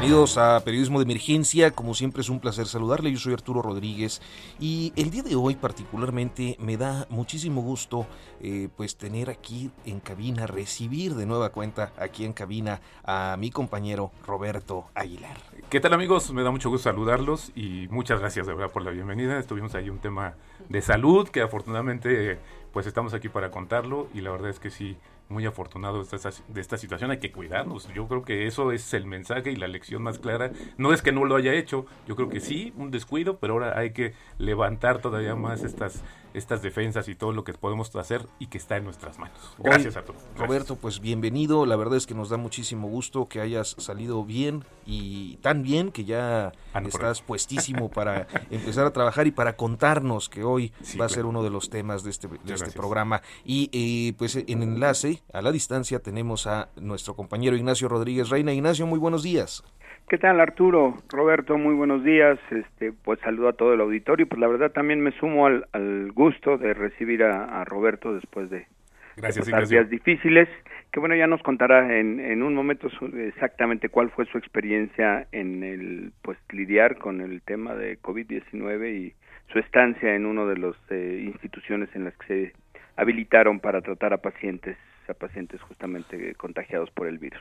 Bienvenidos a Periodismo de Emergencia, como siempre es un placer saludarle, yo soy Arturo Rodríguez y el día de hoy particularmente me da muchísimo gusto eh, pues tener aquí en cabina, recibir de nueva cuenta aquí en cabina a mi compañero Roberto Aguilar. ¿Qué tal amigos? Me da mucho gusto saludarlos y muchas gracias de verdad por la bienvenida. Estuvimos ahí un tema de salud que afortunadamente pues estamos aquí para contarlo y la verdad es que sí, muy afortunado de esta, de esta situación, hay que cuidarnos. Yo creo que eso es el mensaje y la lección más clara. No es que no lo haya hecho, yo creo que sí, un descuido, pero ahora hay que levantar todavía más estas estas defensas y todo lo que podemos hacer y que está en nuestras manos. Gracias a todos. Roberto, pues bienvenido. La verdad es que nos da muchísimo gusto que hayas salido bien y tan bien que ya ah, no, estás puestísimo para empezar a trabajar y para contarnos que hoy sí, va a ser uno de los temas de este, de este programa. Y eh, pues en enlace, a la distancia, tenemos a nuestro compañero Ignacio Rodríguez Reina. Ignacio, muy buenos días. ¿Qué tal Arturo? Roberto, muy buenos días. Este, pues saludo a todo el auditorio. Pues la verdad también me sumo al, al gusto de recibir a, a Roberto después de, Gracias, de días difíciles. Que bueno, ya nos contará en, en un momento su, exactamente cuál fue su experiencia en el, pues lidiar con el tema de COVID-19 y su estancia en una de las eh, instituciones en las que se habilitaron para tratar a pacientes, a pacientes justamente contagiados por el virus.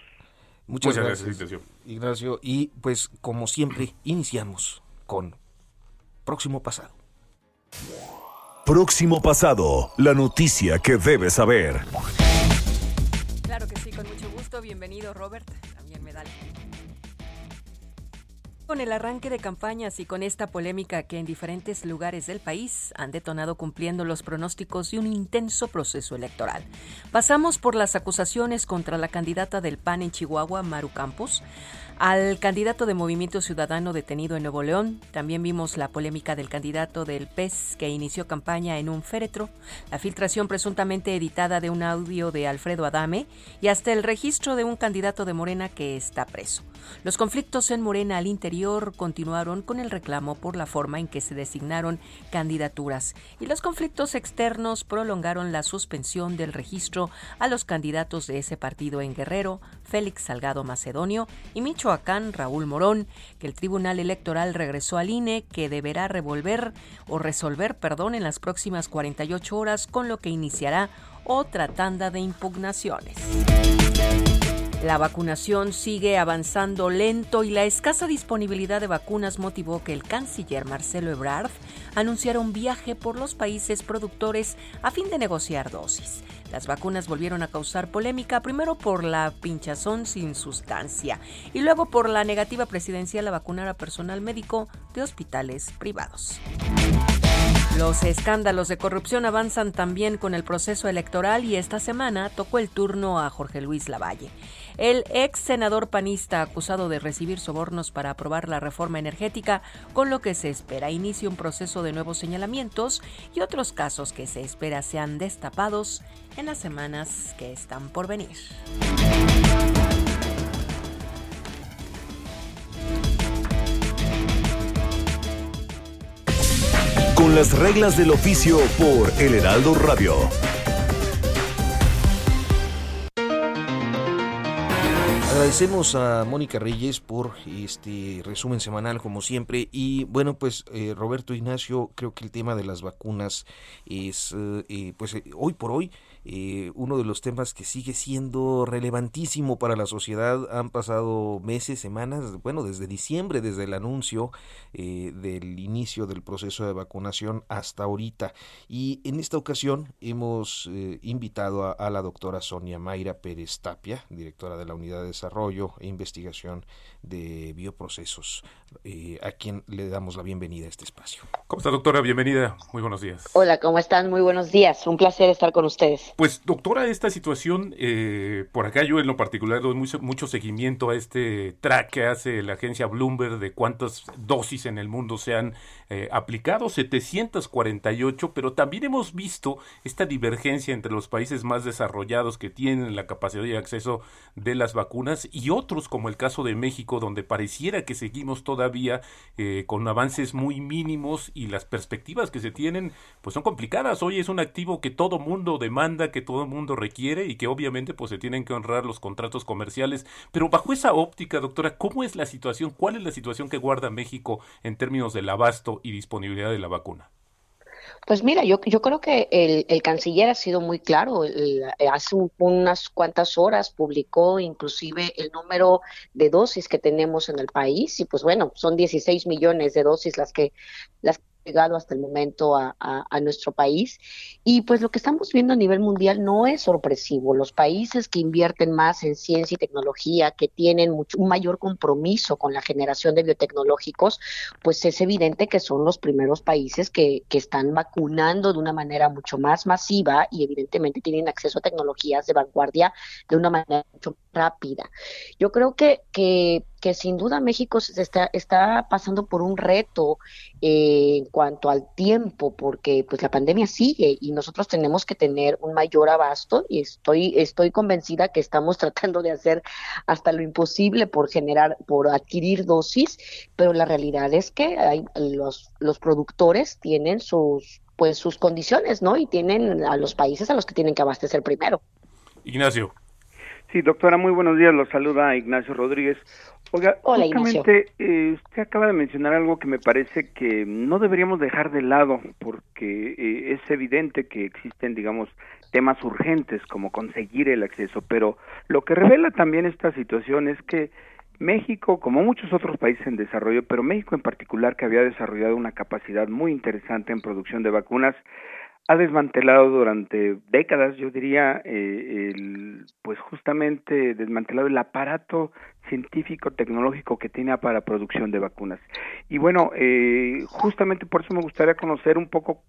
Muchas, Muchas gracias, gracias, Ignacio. Y pues como siempre, iniciamos con Próximo Pasado. Próximo Pasado, la noticia que debes saber. Claro que sí, con mucho gusto. Bienvenido, Robert. También me da con el arranque de campañas y con esta polémica que en diferentes lugares del país han detonado cumpliendo los pronósticos de un intenso proceso electoral. Pasamos por las acusaciones contra la candidata del PAN en Chihuahua, Maru Campos, al candidato de Movimiento Ciudadano detenido en Nuevo León. También vimos la polémica del candidato del PES que inició campaña en un féretro, la filtración presuntamente editada de un audio de Alfredo Adame y hasta el registro de un candidato de Morena que está preso. Los conflictos en Morena al interior continuaron con el reclamo por la forma en que se designaron candidaturas y los conflictos externos prolongaron la suspensión del registro a los candidatos de ese partido en Guerrero, Félix Salgado Macedonio y Michoacán, Raúl Morón, que el Tribunal Electoral regresó al INE, que deberá revolver o resolver, perdón, en las próximas 48 horas, con lo que iniciará otra tanda de impugnaciones. La vacunación sigue avanzando lento y la escasa disponibilidad de vacunas motivó que el canciller Marcelo Ebrard anunciara un viaje por los países productores a fin de negociar dosis. Las vacunas volvieron a causar polémica, primero por la pinchazón sin sustancia y luego por la negativa presidencial a vacunar a personal médico de hospitales privados. Los escándalos de corrupción avanzan también con el proceso electoral y esta semana tocó el turno a Jorge Luis Lavalle. El ex senador panista acusado de recibir sobornos para aprobar la reforma energética, con lo que se espera inicie un proceso de nuevos señalamientos y otros casos que se espera sean destapados en las semanas que están por venir. Con las reglas del oficio por El Heraldo Radio. Agradecemos a Mónica Reyes por este resumen semanal como siempre y bueno pues eh, Roberto Ignacio creo que el tema de las vacunas es eh, pues eh, hoy por hoy eh, uno de los temas que sigue siendo relevantísimo para la sociedad. Han pasado meses, semanas, bueno, desde diciembre, desde el anuncio eh, del inicio del proceso de vacunación hasta ahorita. Y en esta ocasión hemos eh, invitado a, la doctora Sonia Mayra Pérez Tapia, directora de la Unidad de Desarrollo e Investigación de Bioprocesos, a quien le damos la bienvenida a este espacio. ¿Cómo está, doctora? Bienvenida. Muy buenos días. Hola, ¿cómo están? Muy buenos días. Un placer estar con ustedes. Pues, doctora, esta situación, eh, por acá yo en lo particular doy mucho, mucho, seguimiento a este track que hace la agencia Bloomberg de cuántas dosis en el mundo se han eh, aplicado, 748, pero también hemos visto esta divergencia entre los países más desarrollados que tienen la capacidad de acceso de las vacunas y otros, como el caso de México, donde pareciera que seguimos todavía eh, con avances muy mínimos y las perspectivas que se tienen pues son complicadas. Hoy es un activo que todo mundo demanda, que todo mundo requiere y que obviamente pues se tienen que honrar los contratos comerciales. Pero bajo esa óptica, doctora, ¿cómo es la situación? ¿Cuál es la situación que guarda México en términos del abasto y disponibilidad de la vacuna? Pues mira, yo, yo creo que el, el canciller ha sido muy claro. hace unas cuantas horas publicó inclusive el número de dosis que tenemos en el país y pues bueno, son 16 millones de dosis las que las llegado hasta el momento a, nuestro país. Y pues lo que estamos viendo a nivel mundial no es sorpresivo. Los países que invierten más en ciencia y tecnología, que tienen mucho, un mayor compromiso con la generación de biotecnológicos, pues es evidente que son los primeros países que, que están vacunando de una manera mucho más masiva y evidentemente tienen acceso a tecnologías de vanguardia de una manera mucho rápida. Yo creo que, que, que sin duda México se está, está pasando por un reto eh, en cuanto al tiempo, porque pues la pandemia sigue y nosotros tenemos que tener un mayor abasto y estoy, estoy convencida que estamos tratando de hacer hasta lo imposible por generar, por adquirir dosis, pero la realidad es que hay, los, los productores tienen sus pues sus condiciones, ¿no? Y tienen a los países a los que tienen que abastecer primero. Ignacio. Sí, doctora, muy buenos días. Los saluda Ignacio Rodríguez. Oiga, justamente eh, usted acaba de mencionar algo que me parece que no deberíamos dejar de lado, porque eh, es evidente que existen, digamos, temas urgentes como conseguir el acceso, pero lo que revela también esta situación es que México, como muchos otros países en desarrollo, pero México en particular, que había desarrollado una capacidad muy interesante en producción de vacunas, ha desmantelado durante décadas, yo diría, eh, el, pues justamente desmantelado el aparato científico tecnológico que tiene para producción de vacunas. Y bueno, eh, justamente por eso me gustaría conocer un poco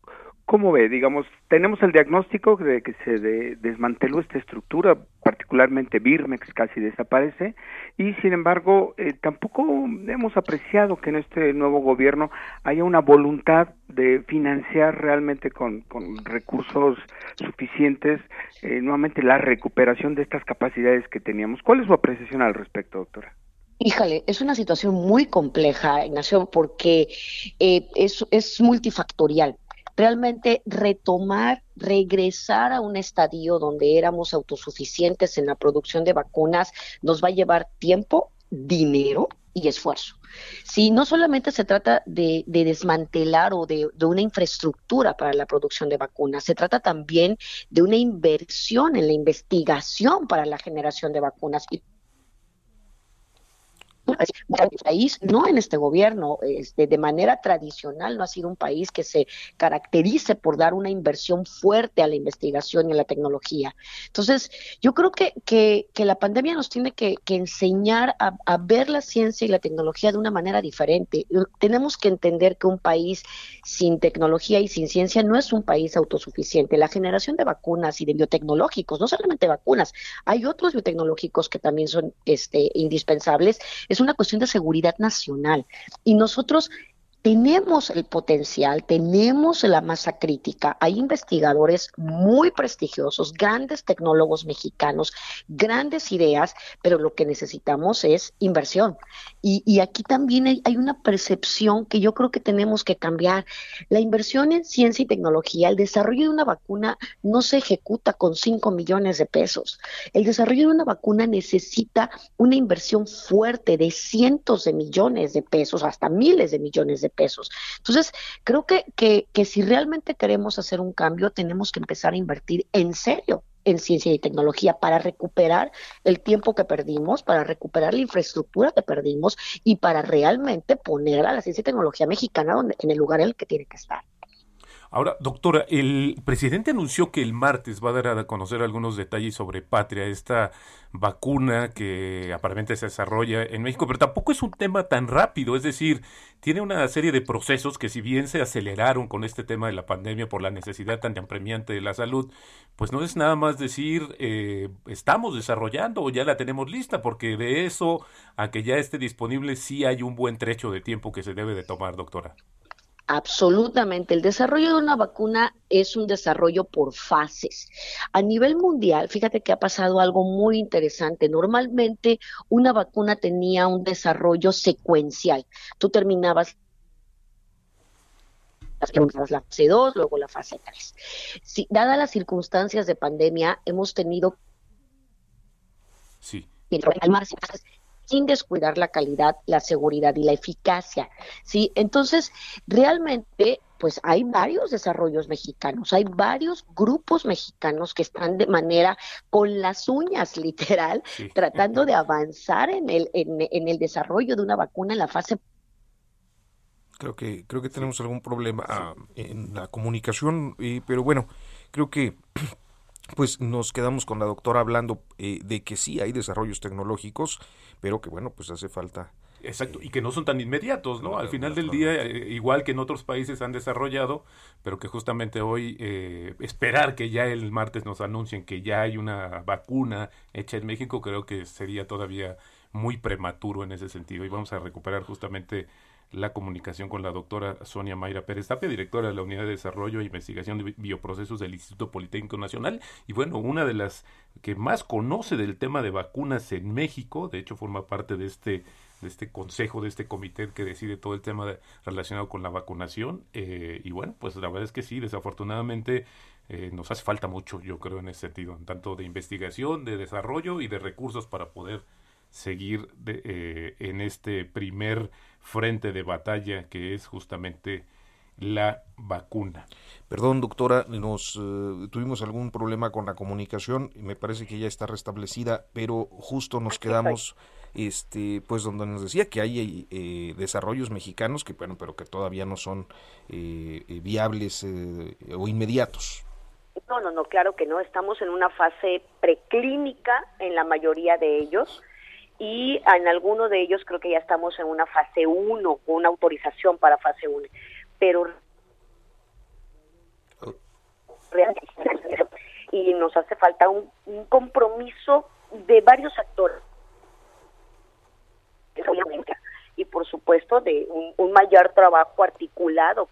¿Cómo ve? Digamos, tenemos el diagnóstico de que se desmanteló esta estructura, particularmente Birmex casi desaparece, y sin embargo eh, tampoco hemos apreciado que en este nuevo gobierno haya una voluntad de financiar realmente con, recursos suficientes eh, nuevamente la recuperación de estas capacidades que teníamos. ¿Cuál es su apreciación al respecto, doctora? Híjale, es una situación muy compleja, Ignacio, porque eh, es, es multifactorial realmente retomar, regresar a un estadio donde éramos autosuficientes en la producción de vacunas nos va a llevar tiempo, dinero y esfuerzo. Si no solamente se trata de, desmantelar o de, de, una infraestructura para la producción de vacunas, se trata también de una inversión en la investigación para la generación de vacunas. Y país, no en este gobierno, este, de manera tradicional no ha sido un país que se caracterice por dar una inversión fuerte a la investigación y a la tecnología. Entonces, yo creo que, que, la pandemia nos tiene que, enseñar a, a, ver la ciencia y la tecnología de una manera diferente. Tenemos que entender que un país sin tecnología y sin ciencia no es un país autosuficiente. La generación de vacunas y de biotecnológicos, no solamente vacunas, hay otros biotecnológicos que también son este, indispensables. Es una cuestión de seguridad nacional. Y nosotros tenemos el potencial, tenemos la masa crítica, hay investigadores muy prestigiosos, grandes tecnólogos mexicanos, grandes ideas, pero lo que necesitamos es inversión. Y, aquí también hay, hay, una percepción que yo creo que tenemos que cambiar. La inversión en ciencia y tecnología, el desarrollo de una vacuna no se ejecuta con 5 millones de pesos. El desarrollo de una vacuna necesita una inversión fuerte de cientos de millones de pesos, hasta miles de millones de pesos. Entonces, creo que, que, que si realmente queremos hacer un cambio, tenemos que empezar a invertir en serio en ciencia y tecnología para recuperar el tiempo que perdimos, para recuperar la infraestructura que perdimos y para realmente poner a la ciencia y tecnología mexicana donde, en el lugar en el que tiene que estar. Ahora, doctora, el presidente anunció que el martes va a dar a conocer algunos detalles sobre Patria, esta vacuna que aparentemente se desarrolla en México, pero tampoco es un tema tan rápido, es decir, tiene una serie de procesos que si bien se aceleraron con este tema de la pandemia por la necesidad tan apremiante de la salud, pues no es nada más decir eh, estamos desarrollando o ya la tenemos lista, porque de eso a que ya esté disponible sí hay un buen trecho de tiempo que se debe de tomar, doctora. Absolutamente. El desarrollo de una vacuna es un desarrollo por fases. A nivel mundial, fíjate que ha pasado algo muy interesante. Normalmente una vacuna tenía un desarrollo secuencial. Tú terminabas la fase 2, luego la fase 3. Si, dadas las circunstancias de pandemia, hemos tenido sí sin descuidar la calidad, la seguridad y la eficacia. ¿sí? Entonces, realmente pues hay varios desarrollos mexicanos, hay varios grupos mexicanos que están de manera con las uñas, literal, tratando de avanzar en el, en, el desarrollo de una vacuna en la fase creo que creo que tenemos algún problema ah, en la comunicación pero bueno creo que pues nos quedamos con la doctora hablando eh, de que sí hay desarrollos tecnológicos, pero que bueno, pues hace falta. Exacto, y que no son tan inmediatos, ¿no? Al final del día, eh, igual que en otros países han desarrollado, pero que justamente hoy eh, esperar que ya el martes nos anuncien que ya hay una vacuna hecha en México, creo que sería todavía muy prematuro en ese sentido. Y vamos a recuperar justamente la comunicación con la doctora Sonia Mayra Pérez Tapia, directora de la Unidad de Desarrollo e Investigación de Bioprocesos del Instituto Politécnico Nacional. Y bueno, una de las que más conoce del tema de vacunas en México, de hecho forma parte de este de este consejo, de este comité que decide todo el tema relacionado con la vacunación. Eh, y bueno, pues la verdad es que sí, desafortunadamente eh, nos hace falta mucho, yo creo, en ese sentido, tanto de investigación, de desarrollo y de recursos para poder seguir eh, en este primer frente de batalla que es justamente la vacuna. Perdón, doctora, nos eh, tuvimos algún problema con la comunicación y me parece que ya está restablecida, pero justo nos quedamos este pues donde nos decía que hay eh, desarrollos mexicanos que bueno, pero que todavía no son viables o inmediatos. No, no, no, claro que no. Estamos en una fase preclínica en la mayoría de ellos y en alguno de ellos creo que ya estamos en una fase 1, una autorización para fase 1, pero y nos hace falta un, compromiso de varios actores y por supuesto de un, un mayor trabajo articulado.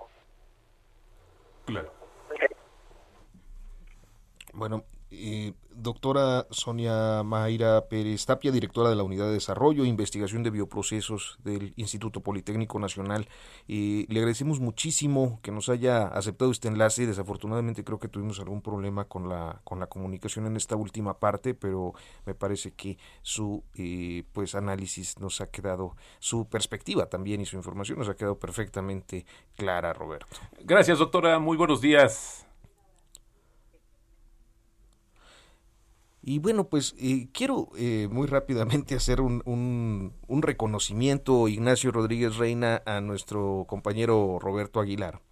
Claro. Bueno, doctora Sonia Mayra Pérez Tapia, directora de la Unidad de Desarrollo e Investigación de Bioprocesos del Instituto Politécnico Nacional. Eh, le agradecemos muchísimo que nos haya aceptado este enlace. Desafortunadamente creo que tuvimos algún problema con la, con la comunicación en esta última parte, pero me parece que su eh, pues análisis nos ha quedado, su perspectiva también y su información nos ha quedado perfectamente clara, Roberto. Gracias, doctora. Muy buenos días. Y bueno, pues eh, quiero eh, muy rápidamente hacer un, un, reconocimiento, Ignacio Rodríguez Reina, a nuestro compañero Roberto Aguilar,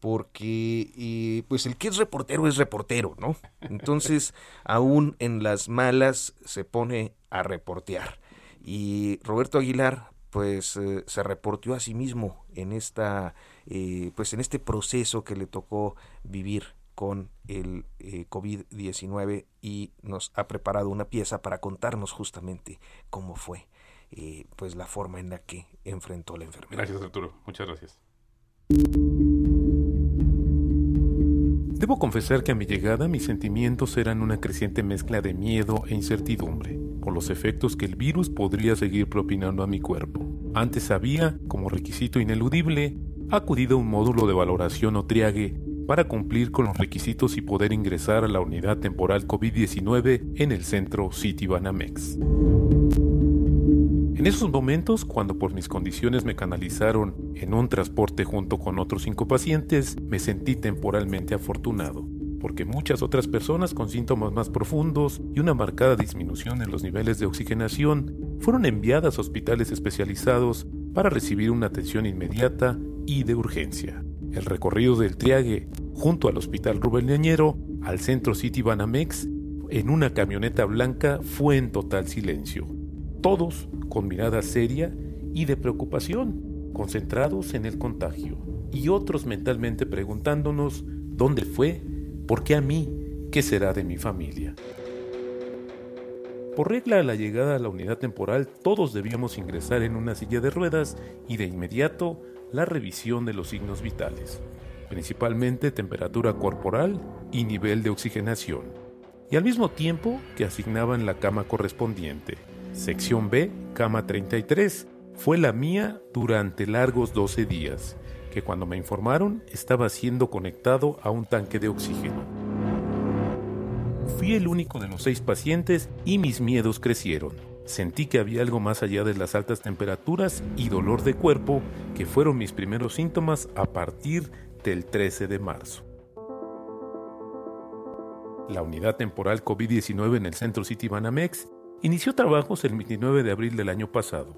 porque eh, pues el que es reportero es reportero, ¿no? Entonces, aún en las malas se pone a reportear. Y Roberto Aguilar, pues se reporteó a sí mismo en esta, pues en este proceso que le tocó vivir con el eh, COVID-19 y nos ha preparado una pieza para contarnos justamente cómo fue eh, pues la forma en la que enfrentó la enfermedad. Gracias Arturo, muchas gracias. Debo confesar que a mi llegada mis sentimientos eran una creciente mezcla de miedo e incertidumbre por los efectos que el virus podría seguir propinando a mi cuerpo. Antes había, como requisito ineludible, acudido a un módulo de valoración o triague para cumplir con los requisitos y poder ingresar a la unidad temporal COVID-19 en el centro City Banamex. En esos momentos, cuando por mis condiciones me canalizaron en un transporte junto con otros cinco pacientes, me sentí temporalmente afortunado, porque muchas otras personas con síntomas más profundos y una marcada disminución en los niveles de oxigenación fueron enviadas a hospitales especializados para recibir una atención inmediata y de urgencia. El recorrido del Triague junto al Hospital Rubén Leñero al Centro City Banamex en una camioneta blanca fue en total silencio. Todos con mirada seria y de preocupación, concentrados en el contagio, y otros mentalmente preguntándonos dónde fue, por qué a mí, qué será de mi familia. Por regla a la llegada a la unidad temporal todos debíamos ingresar en una silla de ruedas y de inmediato la revisión de los signos vitales, principalmente temperatura corporal y nivel de oxigenación, y al mismo tiempo que asignaban la cama correspondiente. Sección B, cama 33, fue la mía durante largos 12 días, que cuando me informaron estaba siendo conectado a un tanque de oxígeno. Fui el único de los seis pacientes y mis miedos crecieron. Sentí que había algo más allá de las altas temperaturas y dolor de cuerpo que fueron mis primeros síntomas a partir del 13 de marzo. La unidad temporal COVID-19 en el Centro City Banamex inició trabajos el 29 de abril del año pasado.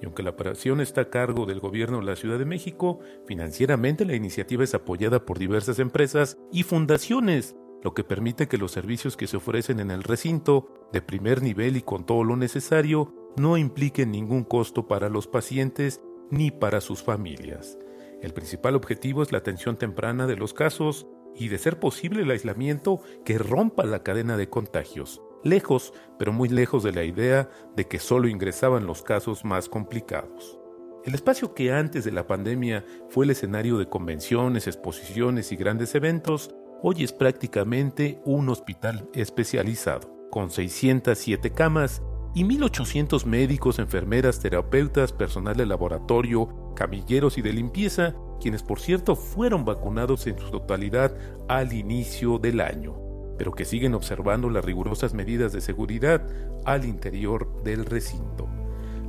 Y aunque la operación está a cargo del gobierno de la Ciudad de México, financieramente la iniciativa es apoyada por diversas empresas y fundaciones, lo que permite que los servicios que se ofrecen en el recinto, de primer nivel y con todo lo necesario, no impliquen ningún costo para los pacientes ni para sus familias. El principal objetivo es la atención temprana de los casos y, de ser posible, el aislamiento que rompa la cadena de contagios, lejos, pero muy lejos de la idea de que solo ingresaban los casos más complicados. El espacio que antes de la pandemia fue el escenario de convenciones, exposiciones y grandes eventos, hoy es prácticamente un hospital especializado, con 607 camas y 1.800 médicos, enfermeras, terapeutas, personal de laboratorio, camilleros y de limpieza, quienes por cierto fueron vacunados en su totalidad al inicio del año, pero que siguen observando las rigurosas medidas de seguridad al interior del recinto.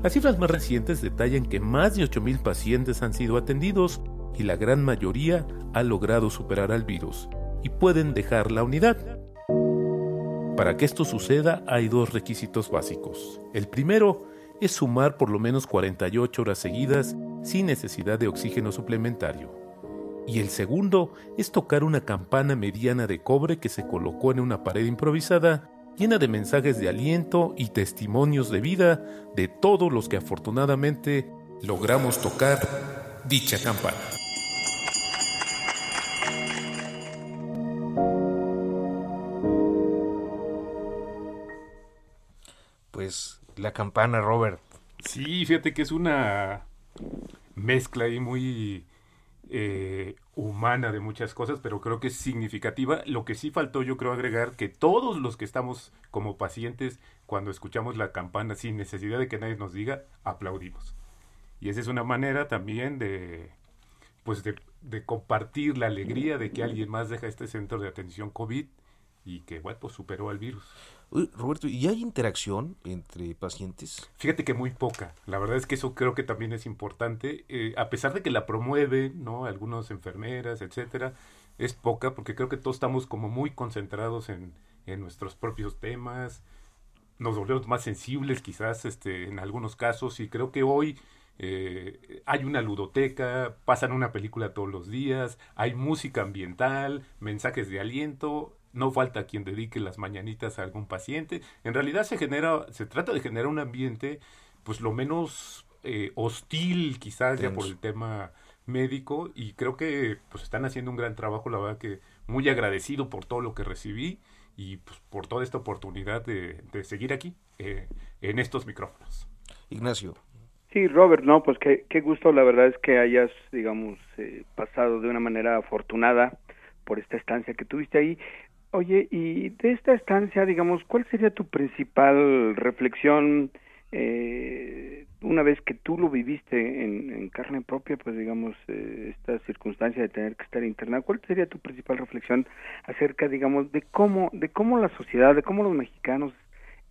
Las cifras más recientes detallan que más de 8.000 pacientes han sido atendidos y la gran mayoría ha logrado superar al virus y pueden dejar la unidad. Para que esto suceda hay dos requisitos básicos. El primero es sumar por lo menos 48 horas seguidas sin necesidad de oxígeno suplementario. Y el segundo es tocar una campana mediana de cobre que se colocó en una pared improvisada llena de mensajes de aliento y testimonios de vida de todos los que afortunadamente logramos tocar dicha campana. Pues la campana, Robert. Sí, fíjate que es una mezcla ahí muy eh, humana de muchas cosas, pero creo que es significativa. Lo que sí faltó, yo creo agregar que todos los que estamos como pacientes, cuando escuchamos la campana sin necesidad de que nadie nos diga, aplaudimos. Y esa es una manera también de, pues de, de compartir la alegría de que alguien más deja este centro de atención COVID y que, bueno, pues superó al virus. Roberto, ¿y hay interacción entre pacientes? Fíjate que muy poca. La verdad es que eso creo que también es importante. Eh, a pesar de que la promueven, ¿no? Algunas enfermeras, etcétera, es poca porque creo que todos estamos como muy concentrados en, en nuestros propios temas. Nos volvemos más sensibles quizás este, en algunos casos y creo que hoy eh, hay una ludoteca, pasan una película todos los días, hay música ambiental, mensajes de aliento, no falta quien dedique las mañanitas a algún paciente. En realidad se genera, se trata de generar un ambiente, pues lo menos eh, hostil, quizás ya por el tema médico, y creo que pues están haciendo un gran trabajo, la verdad que muy agradecido por todo lo que recibí y pues, por toda esta oportunidad de, seguir aquí eh, en estos micrófonos. Ignacio. Sí, Robert, no, pues qué, qué gusto, la verdad es que hayas, digamos, eh, pasado de una manera afortunada por esta estancia que tuviste ahí. Oye, y de esta estancia, digamos, ¿cuál sería tu principal reflexión eh, una vez que tú lo viviste en, carne propia, pues digamos, eh, esta circunstancia de tener que estar internado, ¿cuál sería tu principal reflexión acerca, digamos, de cómo, de cómo la sociedad, de cómo los mexicanos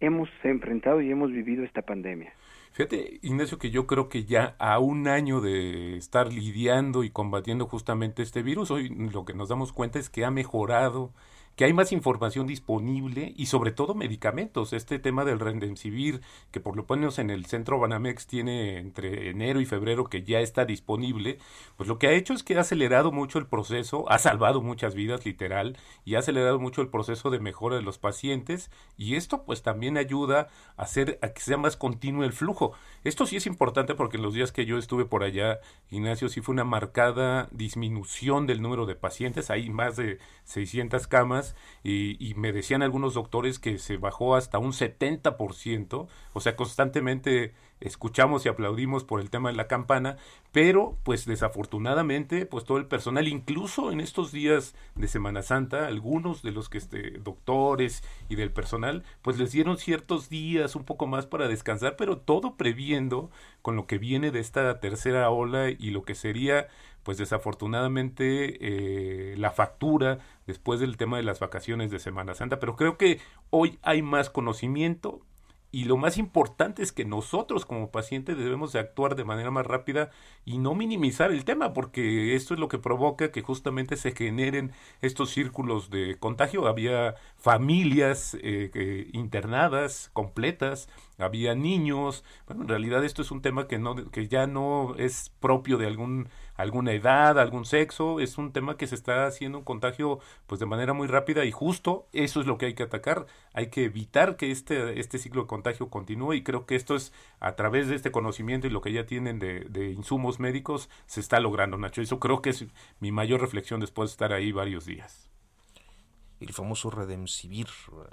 hemos enfrentado y hemos vivido esta pandemia? Fíjate, Ignacio, que yo creo que ya a un año de estar lidiando y combatiendo justamente este virus, hoy lo que nos damos cuenta es que ha mejorado que hay más información disponible y sobre todo medicamentos. Este tema del Remdesivir, que por lo menos en el centro Banamex tiene entre enero y febrero que ya está disponible, pues lo que ha hecho es que ha acelerado mucho el proceso, ha salvado muchas vidas literal y ha acelerado mucho el proceso de mejora de los pacientes y esto pues también ayuda a hacer a que sea más continuo el flujo. Esto sí es importante porque en los días que yo estuve por allá, Ignacio, sí fue una marcada disminución del número de pacientes, hay más de 600 camas y, me decían algunos doctores que se bajó hasta un 70%, o sea, constantemente escuchamos y aplaudimos por el tema de la campana, pero pues desafortunadamente pues todo el personal, incluso en estos días de Semana Santa, algunos de los que este, doctores y del personal pues les dieron ciertos días un poco más para descansar, pero todo previendo con lo que viene de esta tercera ola y lo que sería pues desafortunadamente eh, la factura después del tema de las vacaciones de Semana Santa, pero creo que hoy hay más conocimiento, y lo más importante es que nosotros como pacientes debemos de actuar de manera más rápida y no minimizar el tema, porque esto es lo que provoca que justamente se generen estos círculos de contagio. Había familias eh, internadas completas, había niños. Bueno, en realidad esto es un tema que, no, que ya no es propio de algún alguna edad, algún sexo, es un tema que se está haciendo un contagio pues de manera muy rápida y justo eso es lo que hay que atacar, hay que evitar que este, este ciclo de contagio continúe y creo que esto es a través de este conocimiento y lo que ya tienen de, de insumos médicos se está logrando, Nacho, eso creo que es mi mayor reflexión después de estar ahí varios días el famoso Redemsivir.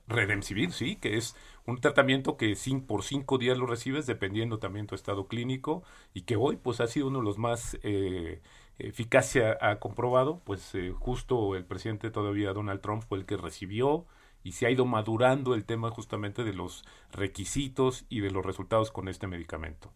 Redemsivir, sí, que es un tratamiento que por cinco días lo recibes dependiendo también tu estado clínico y que hoy pues ha sido uno de los más eh, eficacia ha comprobado, pues eh, justo el presidente todavía Donald Trump fue el que recibió y se ha ido madurando el tema justamente de los requisitos y de los resultados con este medicamento.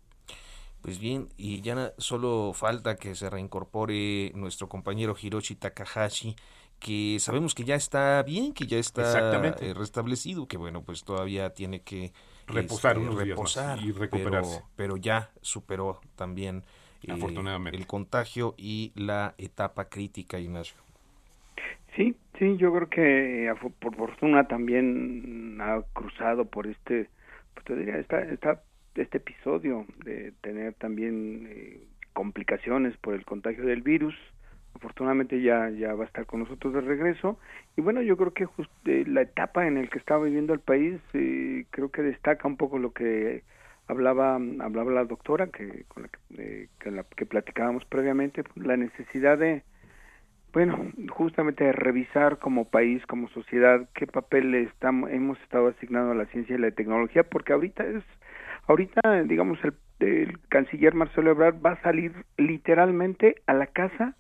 Pues bien, y ya solo falta que se reincorpore nuestro compañero Hiroshi Takahashi, que sabemos que ya está bien, que ya está eh, restablecido, que bueno, pues todavía tiene que reposar, este, y recuperarse. Pero, ya superó también eh, el contagio y la etapa crítica, Ignacio. Sí, sí, yo creo que por fortuna también ha cruzado por este, pues te diría, esta, esta, este episodio de tener también eh, complicaciones por el contagio del virus afortunadamente ya ya va a estar con nosotros de regreso. Y bueno yo creo que just, eh, la etapa en el que está viviendo el país eh, creo que destaca un poco lo que hablaba hablaba la doctora que con la que, eh, la que platicábamos previamente pues, la necesidad de bueno justamente de revisar como país como sociedad qué papel estamos hemos estado asignando a la ciencia y la tecnología porque ahorita es ahorita digamos el, el canciller Marcelo Ebrard va a salir literalmente a la casa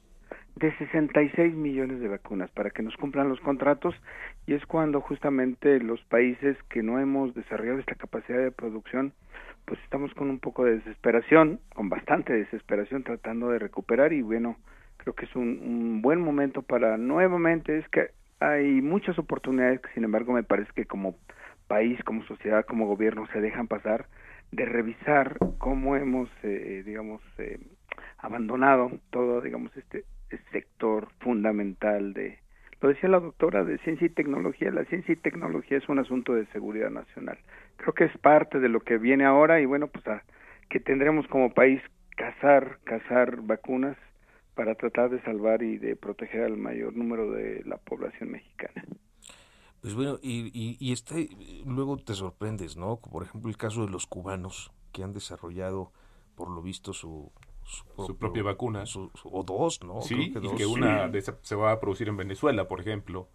de 66 millones de vacunas para que nos cumplan los contratos y es cuando justamente los países que no hemos desarrollado esta capacidad de producción pues estamos con un poco de desesperación, con bastante desesperación tratando de recuperar y bueno, creo que es un, un buen momento para nuevamente, es que hay muchas oportunidades que sin embargo me parece que como país, como sociedad, como gobierno se dejan pasar de revisar cómo hemos, eh, digamos, eh, abandonado todo, digamos, este sector fundamental de, lo decía la doctora, de ciencia y tecnología. La ciencia y tecnología es un asunto de seguridad nacional. Creo que es parte de lo que viene ahora y bueno, pues a, que tendremos como país cazar, cazar vacunas para tratar de salvar y de proteger al mayor número de la población mexicana. Pues bueno, y, y, y este, luego te sorprendes, ¿no? Por ejemplo, el caso de los cubanos que han desarrollado, por lo visto, su, su, propia vacuna. o dos, ¿no? Sí, y que una se va a producir en Venezuela, por ejemplo.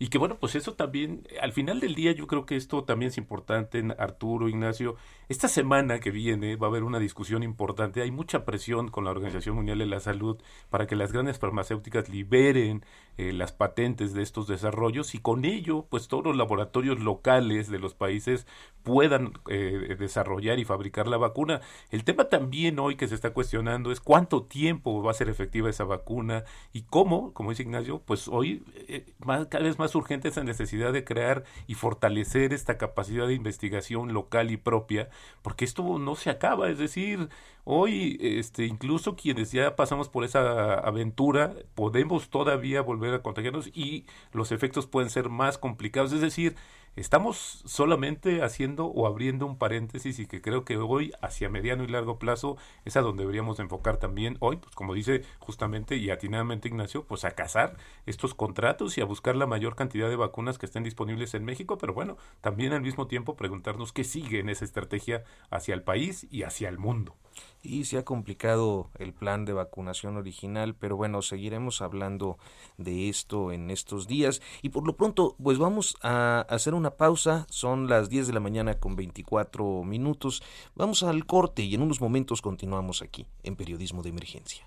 Y que bueno, pues eso también, al final del día yo creo que esto también es importante, Arturo, Ignacio. Esta semana que viene va a haber una discusión importante. Hay mucha presión con la Organización Mundial de la Salud para que las grandes farmacéuticas liberen eh, las patentes de estos desarrollos y con ello, pues todos los laboratorios locales de los países puedan eh, desarrollar y fabricar la vacuna. El tema también hoy que se está cuestionando es cuánto tiempo va a ser efectiva esa vacuna y cómo, como dice Ignacio, pues hoy eh, cada vez más urgente esa necesidad de crear y fortalecer esta capacidad de investigación local y propia, porque esto no se acaba, es decir, hoy este incluso quienes ya pasamos por esa aventura podemos todavía volver a contagiarnos y los efectos pueden ser más complicados, es decir, Estamos solamente haciendo o abriendo un paréntesis y que creo que hoy, hacia mediano y largo plazo, es a donde deberíamos enfocar también hoy, pues como dice justamente y atinadamente Ignacio, pues a cazar estos contratos y a buscar la mayor cantidad de vacunas que estén disponibles en México, pero bueno, también al mismo tiempo preguntarnos qué sigue en esa estrategia hacia el país y hacia el mundo y se ha complicado el plan de vacunación original, pero bueno, seguiremos hablando de esto en estos días y por lo pronto pues vamos a hacer una pausa, son las 10 de la mañana con 24 minutos, vamos al corte y en unos momentos continuamos aquí en Periodismo de Emergencia.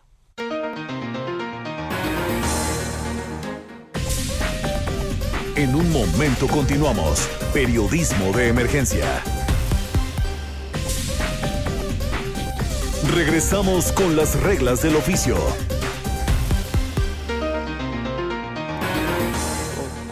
En un momento continuamos, Periodismo de Emergencia. Regresamos con las reglas del oficio.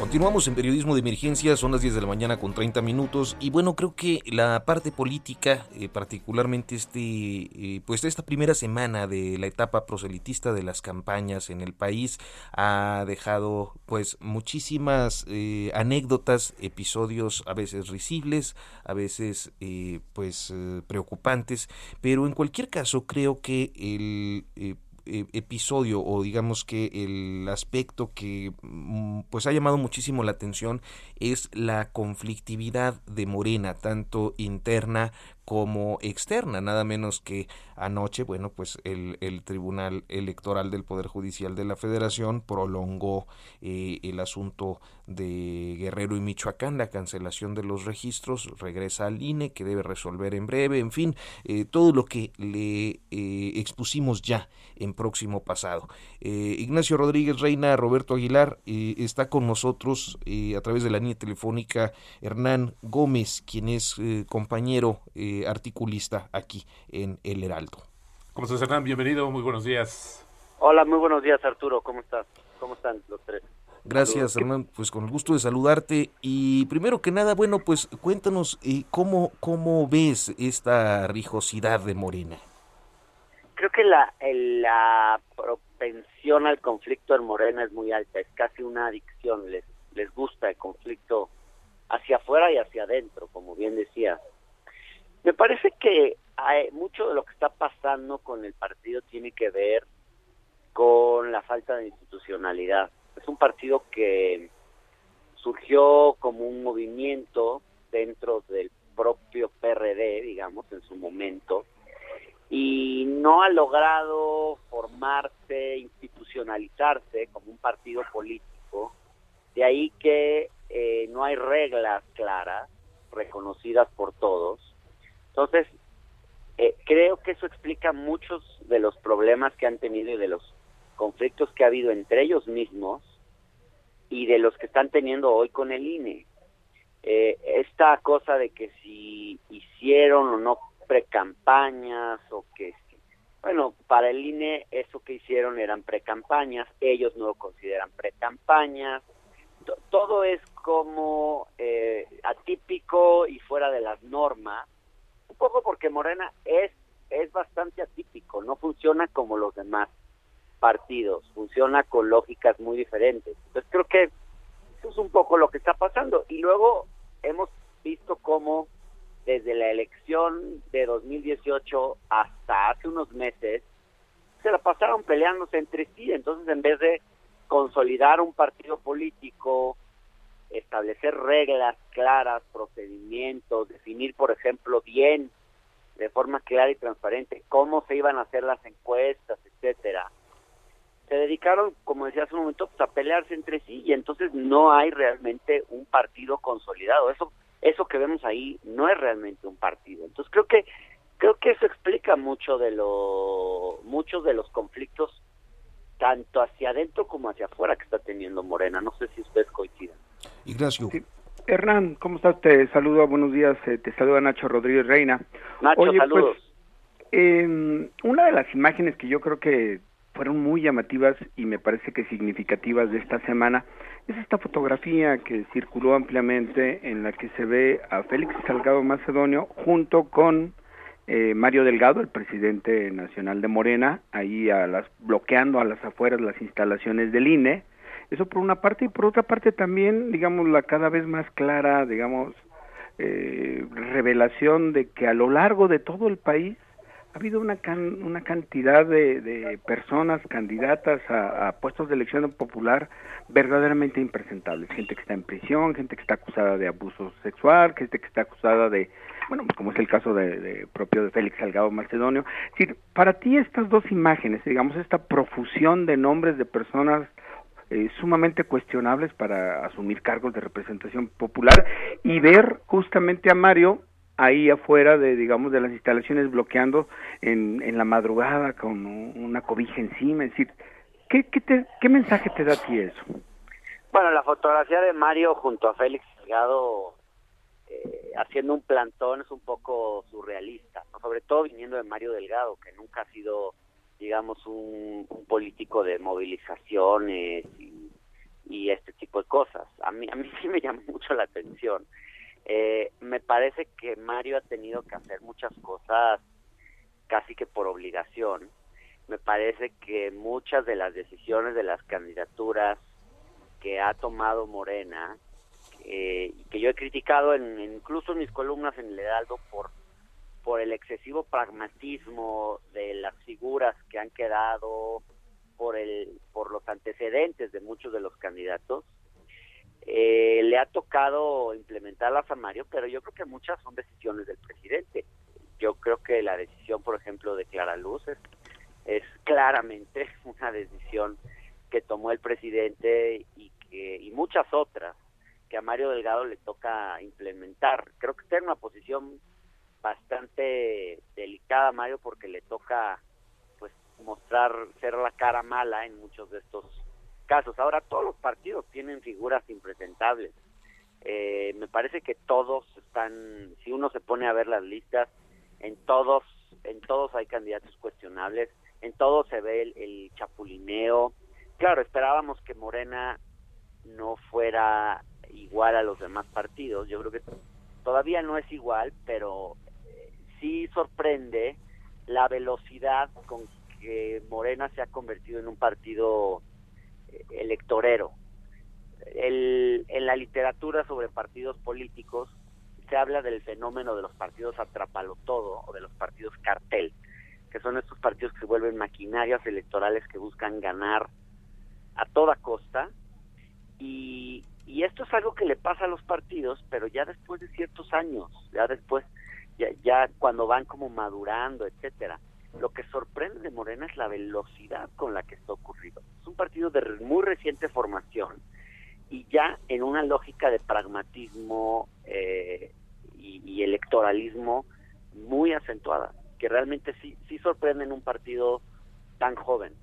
Continuamos en periodismo de emergencia, son las 10 de la mañana con 30 minutos y bueno, creo que la parte política, eh, particularmente este, eh, pues esta primera semana de la etapa proselitista de las campañas en el país ha dejado pues muchísimas eh, anécdotas, episodios a veces risibles, a veces pues preocupantes, pero en cualquier caso creo que el episodio o digamos que el aspecto que mm, pues ha llamado muchísimo la atención es la conflictividad de Morena, tanto interna como externa, nada menos que anoche, bueno, pues el, el Tribunal Electoral del Poder Judicial de la Federación prolongó eh, el asunto de Guerrero y Michoacán, la cancelación de los registros, regresa al INE, que debe resolver en breve, en fin, eh, todo lo que le eh, expusimos ya en próximo pasado. Ignacio Rodríguez Reina, Roberto Aguilar, está con nosotros a través de la línea telefónica Hernán Gómez, quien es compañero articulista aquí en El Heraldo. ¿Cómo estás, Hernán? Bienvenido, muy buenos días. Hola, muy buenos días, Arturo. ¿Cómo estás? ¿Cómo están los tres? Gracias, Hernán. Pues con el gusto de saludarte. Y primero que nada, bueno, pues cuéntanos eh, cómo, cómo ves esta rijosidad de Morena. Creo que la, la propensión al conflicto en Morena es muy alta, es casi una adicción. Les, les gusta el conflicto hacia afuera y hacia adentro, como bien decía. Me parece que hay, mucho de lo que está pasando con el partido tiene que ver con la falta de institucionalidad. Es un partido que surgió como un movimiento dentro del propio PRD, digamos, en su momento, y no ha logrado formarse, institucionalizarse como un partido político. De ahí que eh, no hay reglas claras, reconocidas por todos, entonces, eh, creo que eso explica muchos de los problemas que han tenido y de los conflictos que ha habido entre ellos mismos y de los que están teniendo hoy con el INE. Eh, esta cosa de que si hicieron o no precampañas o que, bueno, para el INE eso que hicieron eran precampañas, ellos no lo consideran precampañas, todo es como eh, atípico y fuera de las normas poco porque Morena es, es bastante atípico, no funciona como los demás partidos, funciona con lógicas muy diferentes. Entonces creo que eso es un poco lo que está pasando. Y luego hemos visto cómo desde la elección de 2018 hasta hace unos meses se la pasaron peleándose entre sí. Entonces en vez de consolidar un partido político, establecer reglas claras, procedimientos, definir, por ejemplo, bien, de forma clara y transparente, cómo se iban a hacer las encuestas, etcétera. Se dedicaron, como decía hace un momento, pues, a pelearse entre sí y entonces no hay realmente un partido consolidado. Eso, eso que vemos ahí no es realmente un partido. Entonces creo que creo que eso explica mucho de lo muchos de los conflictos tanto hacia adentro como hacia afuera que está teniendo Morena. No sé si ustedes coinciden. Ignacio. Hernán, ¿cómo estás? Te saludo, buenos días, eh, te saluda Nacho Rodríguez Reina. Nacho, pues, saludos. Pues, una de las imágenes que yo creo que fueron muy llamativas y me parece que significativas de esta semana es esta fotografía que circuló ampliamente en la que se ve a Félix Salgado Macedonio junto con eh, Mario Delgado, el presidente nacional de Morena, ahí a las, bloqueando a las afueras las instalaciones del INE. Eso por una parte y por otra parte también, digamos, la cada vez más clara, digamos, eh, revelación de que a lo largo de todo el país ha habido una, una cantidad de, personas candidatas a, puestos de elección popular verdaderamente impresentables. Gente que está en prisión, gente que está acusada de abuso sexual, gente que está acusada de, bueno, como es el caso de, propio de Félix Salgado Macedonio. Es decir, para ti estas dos imágenes, digamos, esta profusión de nombres de personas eh, sumamente cuestionables para asumir cargos de representación popular y ver justamente a Mario ahí afuera de digamos de las instalaciones bloqueando en, en la madrugada con una cobija encima. Es decir qué qué, qué mensaje te da a ti eso bueno la fotografía de Mario junto a Félix Salgado eh, haciendo un plantón es un poco surrealista sobre todo viniendo de Mario Delgado que nunca ha sido digamos un, político de movilizaciones y, este tipo de cosas a mí a mí sí me llama mucho la atención eh, me parece que Mario ha tenido que hacer muchas cosas casi que por obligación. Me parece que muchas de las decisiones de las candidaturas que ha tomado Morena, eh, que yo he criticado en, incluso en mis columnas en el Heraldo por, por el excesivo pragmatismo de las figuras que han quedado, por, el, por los antecedentes de muchos de los candidatos, eh, le ha tocado implementarlas a Mario, pero yo creo que muchas son decisiones del presidente. Yo creo que la decisión, por ejemplo, de Clara Luz es, claramente una decisión que tomó el presidente y que y muchas otras que a Mario Delgado le toca implementar. Creo que está en una posición bastante delicada Mario porque le toca pues mostrar ser la cara mala en muchos de estos casos. Ahora todos los partidos tienen figuras impresentables. Eh, me parece que todos están, si uno se pone a ver las listas, en todos, en todos hay candidatos cuestionables, en todos se ve el, chapulineo. Claro, esperábamos que Morena no fuera igual a los demás partidos. Yo creo que todavía no es igual, pero sí sorprende la velocidad con que Morena se ha convertido en un partido electorero. El, en la literatura sobre partidos políticos se habla del fenómeno de los partidos atrapalo todo o de los partidos cartel, que son estos partidos que vuelven maquinarias electorales que buscan ganar a toda costa y, y esto es algo que le pasa a los partidos, pero ya después de ciertos años, ya después, ya, ya cuando van como madurando, etcétera. Lo que sorprende de Morena es la velocidad con la que está ocurrido. Es un partido de muy reciente formación y ya en una lógica de pragmatismo eh, y, electoralismo muy acentuada, que realmente sí, sí sorprende en un partido tan joven.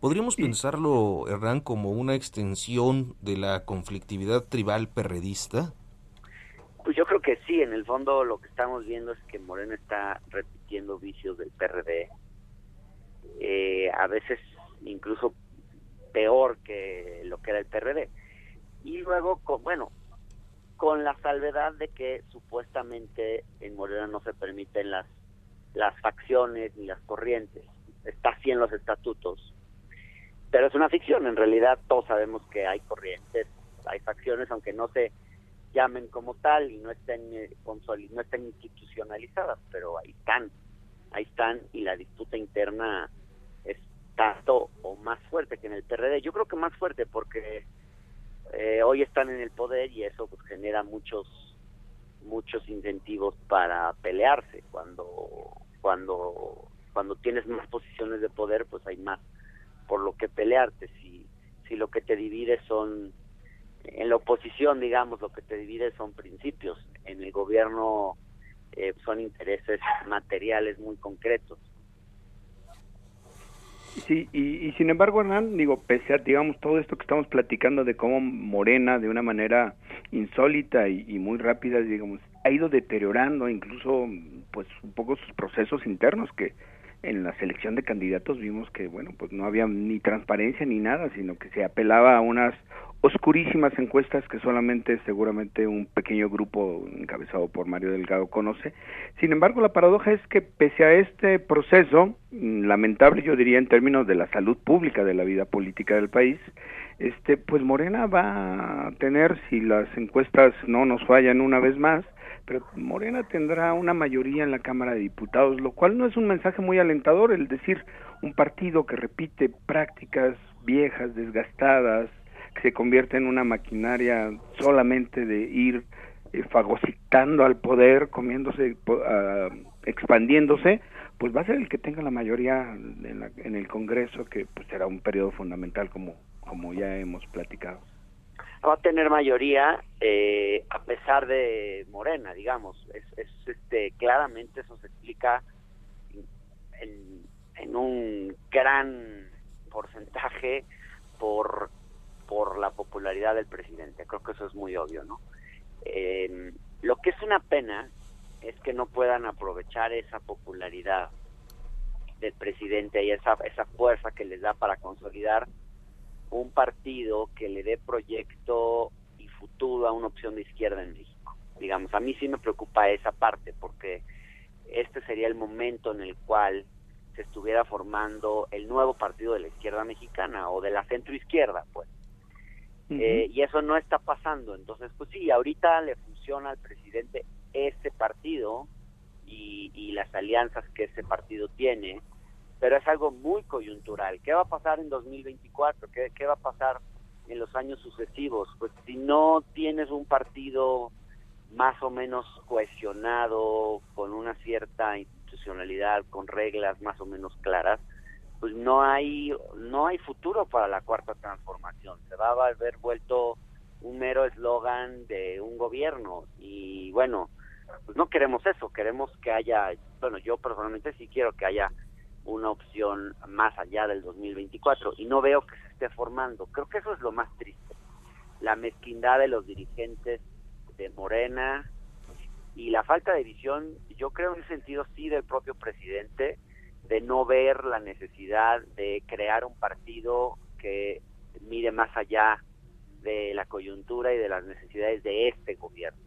¿Podríamos pensarlo, Hernán, como una extensión de la conflictividad tribal perredista? Pues yo creo que sí, en el fondo lo que estamos viendo es que Morena está repitiendo vicios del PRD, eh, a veces incluso peor que lo que era el PRD. Y luego, bueno, con la salvedad de que supuestamente en Morena no se permiten las, las facciones ni las corrientes. Está así en los estatutos. Pero es una ficción, en realidad todos sabemos que hay corrientes, hay facciones, aunque no se llamen como tal y no estén eh, no estén institucionalizadas, pero ahí están, ahí están y la disputa interna es tanto o más fuerte que en el PRD. Yo creo que más fuerte porque eh, hoy están en el poder y eso pues, genera muchos muchos incentivos para pelearse cuando cuando cuando tienes más posiciones de poder pues hay más por lo que pelearte si si lo que te divide son oposición, digamos, lo que te divide son principios. En el gobierno eh, son intereses materiales muy concretos. Sí, y, sin embargo, Hernán, digo, pese a, digamos, todo esto que estamos platicando de cómo Morena, de una manera insólita y, muy rápida, digamos, ha ido deteriorando incluso, pues, un poco sus procesos internos que en la selección de candidatos vimos que, bueno, pues no había ni transparencia ni nada, sino que se apelaba a unas oscurísimas encuestas que solamente seguramente un pequeño grupo encabezado por Mario Delgado conoce. Sin embargo, la paradoja es que pese a este proceso, mm, lamentable yo diría en términos de la salud pública de la vida política del país, este pues Morena va a tener si las encuestas no nos fallan una vez más pero Morena tendrá una mayoría en la Cámara de Diputados, lo cual no es un mensaje muy alentador, el decir un partido que repite prácticas viejas, desgastadas, que se convierte en una maquinaria solamente de ir eh, fagocitando al poder, comiéndose, uh, expandiéndose, pues va a ser el que tenga la mayoría en, la, en el Congreso, que pues será un periodo fundamental como, como ya hemos platicado va a tener mayoría eh, a pesar de Morena, digamos. Es, este claramente eso se explica en, en, un gran porcentaje por por la popularidad del presidente. Creo que eso es muy obvio, ¿no? Eh, lo que es una pena es que no puedan aprovechar esa popularidad del presidente y esa esa fuerza que les da para consolidar un partido que le dé proyecto y futuro a una opción de izquierda en México. Digamos, a mí sí me preocupa esa parte porque este sería el momento en el cual se estuviera formando el nuevo partido de la izquierda mexicana o de la centroizquierda, pues. Eh, y eso no está pasando. Entonces, pues sí, ahorita le funciona al presidente ese partido y, y las alianzas que ese partido tiene pero es algo muy coyuntural. ¿Qué va a pasar en 2024? ¿Qué, qué va a pasar en los años sucesivos? Pues si no tienes un partido más o menos cohesionado, con una cierta institucionalidad, con reglas más o menos claras, pues no hay no hay futuro para la cuarta transformación. Se va a haber vuelto un mero eslogan de un gobierno y bueno, pues no queremos eso, queremos que haya, bueno, yo personalmente sí quiero que haya una opción más allá del 2024 y no veo que se esté formando. Creo que eso es lo más triste. La mezquindad de los dirigentes de Morena y la falta de visión, yo creo en ese sentido sí del propio presidente, de no ver la necesidad de crear un partido que mire más allá de la coyuntura y de las necesidades de este gobierno.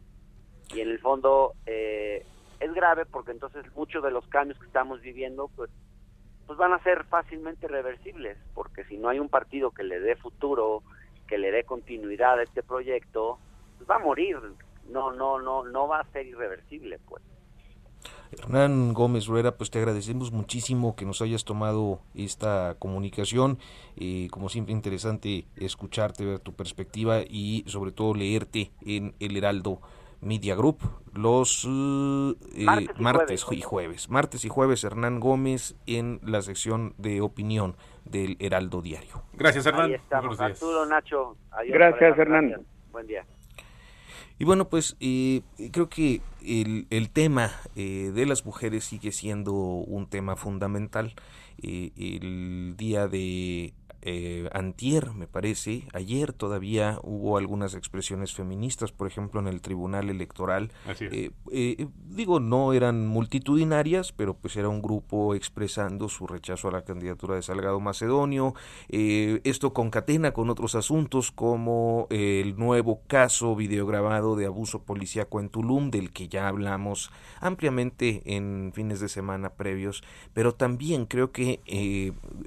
Y en el fondo eh, es grave porque entonces muchos de los cambios que estamos viviendo pues pues van a ser fácilmente reversibles, porque si no hay un partido que le dé futuro, que le dé continuidad a este proyecto, pues va a morir, no, no, no, no va a ser irreversible, pues. Hernán Gómez Rueda, pues te agradecemos muchísimo que nos hayas tomado esta comunicación. Eh, como siempre, interesante escucharte, ver tu perspectiva y sobre todo leerte en El Heraldo Media Group los eh, martes, y, jueves. Martes y jueves, Hernán Gómez en la sección de opinión del Heraldo Diario. Gracias, Hernán. Arturo, Nacho. gracias, Hernán. Buen día. Y bueno, pues eh, creo que el, el tema eh, de las mujeres sigue siendo un tema fundamental. el día de eh, antier, me parece, ayer todavía hubo algunas expresiones feministas, por ejemplo, en el Tribunal Electoral. Eh, eh, digo, no eran multitudinarias, pero pues era un grupo expresando su rechazo a la candidatura de Salgado Macedonio. esto concatena con otros asuntos como el nuevo caso videograbado de abuso policíaco en Tulum, del que ya hablamos ampliamente en fines de semana previos, pero también creo que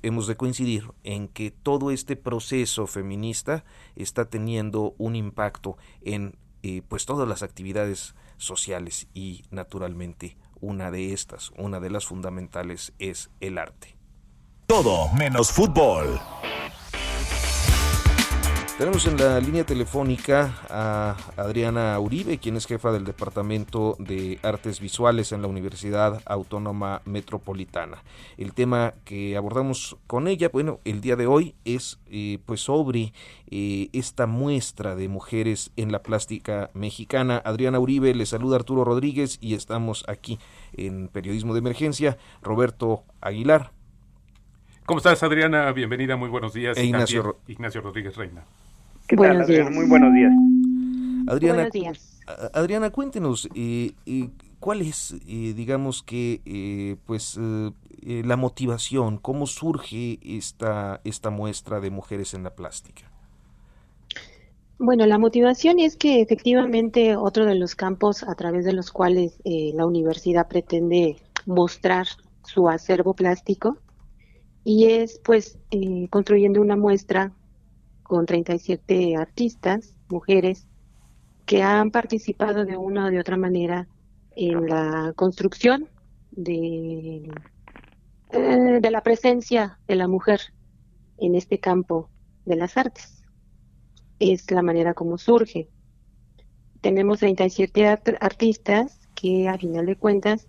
hemos de coincidir en que todo este proceso feminista está teniendo un impacto en eh, pues todas las actividades sociales y naturalmente una de estas, una de las fundamentales es el arte. Todo menos fútbol. Tenemos en la línea telefónica a Adriana Uribe, quien es jefa del Departamento de Artes Visuales en la Universidad Autónoma Metropolitana. El tema que abordamos con ella, bueno, el día de hoy es eh, pues sobre eh, esta muestra de mujeres en la plástica mexicana. Adriana Uribe, le saluda Arturo Rodríguez y estamos aquí en Periodismo de Emergencia. Roberto Aguilar. ¿Cómo estás, Adriana? Bienvenida, muy buenos días. E Ignacio, Ignacio Rodríguez Reina. ¿Qué tal, Adriana? Muy buenos días. Adriana, buenos días. Adriana, cuéntenos, eh, eh, ¿Cuál es, digamos que, pues, la motivación? ¿Cómo surge esta, esta muestra de mujeres en la plástica? Bueno, la motivación es que efectivamente otro de los campos a través de los cuales eh, la universidad pretende mostrar su acervo plástico y es pues eh, construyendo una muestra con 37 artistas, mujeres, que han participado de una o de otra manera en la construcción de, eh, de la presencia de la mujer en este campo de las artes es la manera como surge. Tenemos 37 artistas que a final de cuentas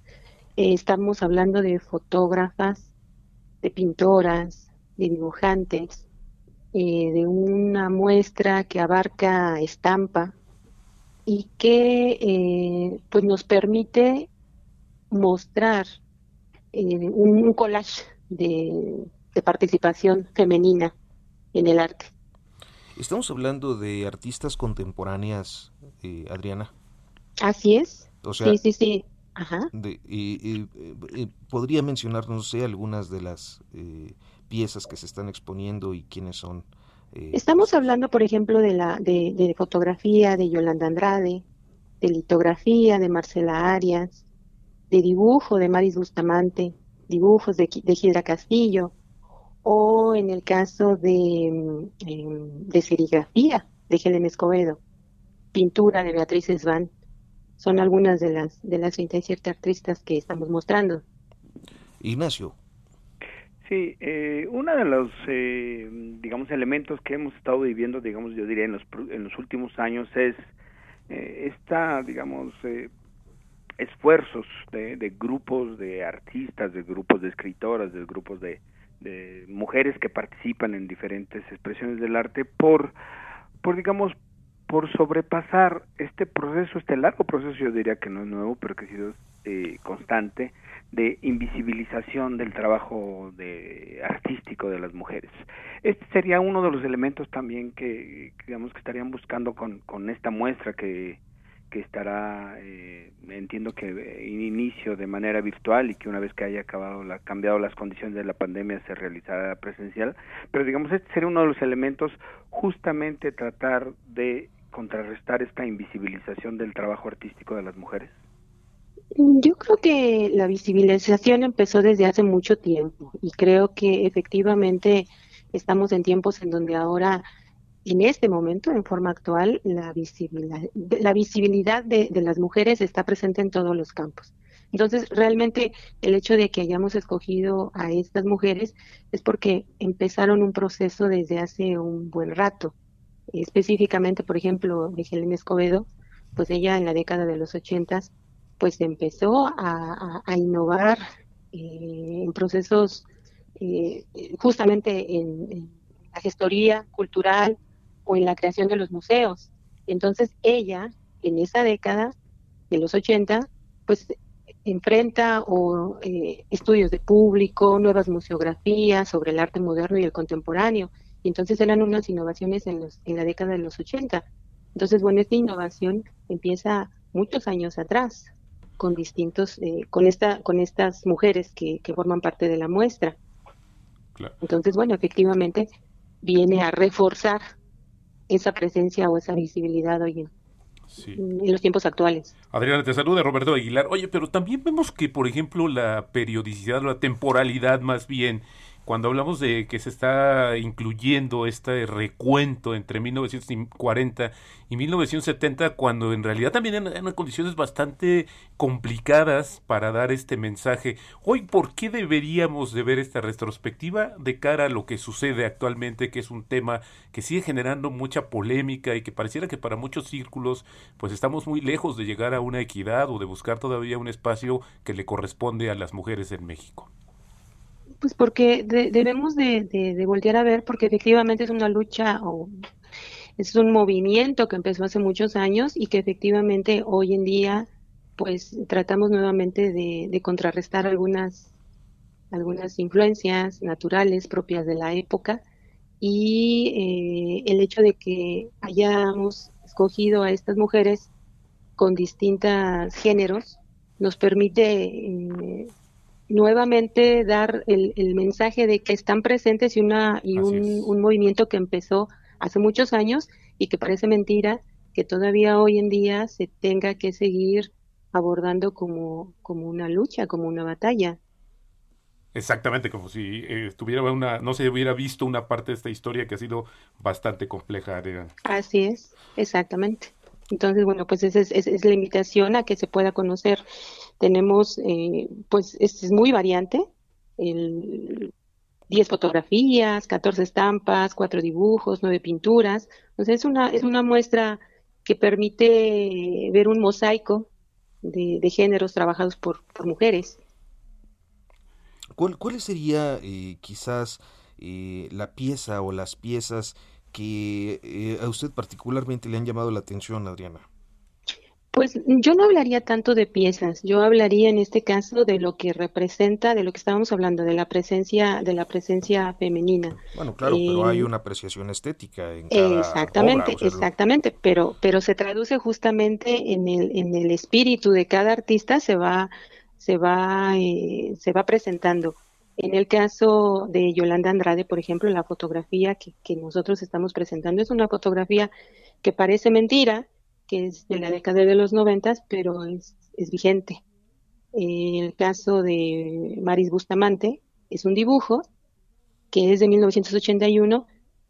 eh, estamos hablando de fotógrafas, de pintoras, de dibujantes, eh, de una muestra que abarca estampa y que eh, pues nos permite mostrar un, collage de participación femenina en el arte. Estamos hablando de artistas contemporáneas, eh, Adriana. Así es. sí, sí, sí. Ajá. Eh, ¿Podría mencionar, no sé, algunas de las eh, piezas que se están exponiendo y quiénes son? Estamos hablando, por ejemplo, de, la, de, fotografía de Yolanda Andrade, de litografía de Marcela Arias, de dibujo de Maris Bustamante, dibujos de, de Castillo, o en el caso de, mm, em, de serigrafía de Helen Escobedo, pintura de Beatriz Esban, son algunas de las de las 37 artistas que estamos mostrando. Ignacio. Sí, eh, uno de los, eh, digamos, elementos que hemos estado viviendo, digamos, yo diría en los, en los últimos años es eh, esta, digamos, eh, esfuerzos de, de grupos de artistas, de grupos de escritoras, de grupos de, de mujeres que participan en diferentes expresiones del arte por, por digamos, por sobrepasar este proceso, este largo proceso, yo diría que no es nuevo, pero que ha sido eh, constante, de invisibilización del trabajo de, artístico de las mujeres. Este sería uno de los elementos también que, digamos, que estarían buscando con, con esta muestra que, que estará, eh, entiendo que eh, inicio de manera virtual y que una vez que haya acabado la, cambiado las condiciones de la pandemia se realizará presencial, pero digamos este sería uno de los elementos justamente tratar de contrarrestar esta invisibilización del trabajo artístico de las mujeres. Yo creo que la visibilización empezó desde hace mucho tiempo y creo que efectivamente estamos en tiempos en donde ahora en este momento, en forma actual, la visibilidad, la visibilidad de, las mujeres está presente en todos los campos. Entonces, realmente el hecho de que hayamos escogido a estas mujeres es porque empezaron un proceso desde hace un buen rato. Específicamente, por ejemplo, de Helen Escobedo, pues ella en la década de los ochentas, pues empezó a, innovar eh, en procesos eh, justamente en la gestoría cultural, o en la creación de los museos. Entonces ella, en esa década de los 80, pues enfrenta o, eh, estudios de público, nuevas museografías sobre el arte moderno y el contemporáneo. Entonces eran unas innovaciones en, los, en la década de los 80. Entonces, bueno, esta innovación empieza muchos años atrás con distintos, eh, con esta, con estas mujeres que, que forman parte de la muestra. Entonces, bueno, efectivamente viene a reforzar esa presencia o esa visibilidad hoy en, en los tiempos actuales. Adriana, te saluda Roberto Aguilar. Oye, pero también vemos que, por ejemplo, la periodicidad la temporalidad más bien cuando hablamos de que se está incluyendo este recuento entre 1940 y 1970, cuando en realidad también eran, condiciones bastante complicadas para dar este mensaje. Hoy, ¿por qué deberíamos de ver esta retrospectiva de cara a lo que sucede actualmente, que es un tema que sigue generando mucha polémica y que pareciera que para muchos círculos pues estamos muy lejos de llegar a una equidad o de buscar todavía un espacio que le corresponde a las mujeres en México? Pues porque debemos de, voltear a ver, porque efectivamente es una lucha o es un movimiento que empezó hace muchos años y que efectivamente hoy en día pues tratamos nuevamente de, contrarrestar algunas algunas influencias naturales propias de la época. Y eh, el hecho de que hayamos escogido a estas mujeres con distintos géneros nos permite eh, nuevamente dar el, mensaje de que están presentes y, una, y un, un, movimiento que empezó hace muchos años y que parece mentira que todavía hoy en día se tenga que seguir abordando como, como una lucha, como una batalla. Exactamente, como si eh, estuviera una, no se hubiera visto una parte de esta historia que ha sido bastante compleja. Así es, exactamente. Entonces, bueno, pues esa es, la invitación a que se pueda conocer. Tenemos, eh, pues es, muy variante, el, 10 fotografías, 14 estampas, 4 dibujos, 9 pinturas. Entonces es una, es una muestra que permite ver un mosaico de, géneros trabajados por, mujeres. ¿Cuál, ¿Cuál sería eh, quizás eh, la pieza o las piezas que eh, a usted particularmente le han llamado la atención, Adriana? Pues yo no hablaría tanto de piezas, yo hablaría en este caso de lo que representa, de lo que estábamos hablando, de la presencia, de la presencia femenina. Bueno, claro, pero hay una apreciación estética en cada Exactamente, exactamente, pero, pero se traduce justamente en el, en el espíritu de cada artista se va, se va, eh, se va presentando. En el caso de Yolanda Andrade, por ejemplo, la fotografía que, que nosotros estamos presentando es una fotografía que parece mentira, que es de la década de los noventas, pero es, es vigente. El caso de Maris Bustamante es un dibujo que es de 1981,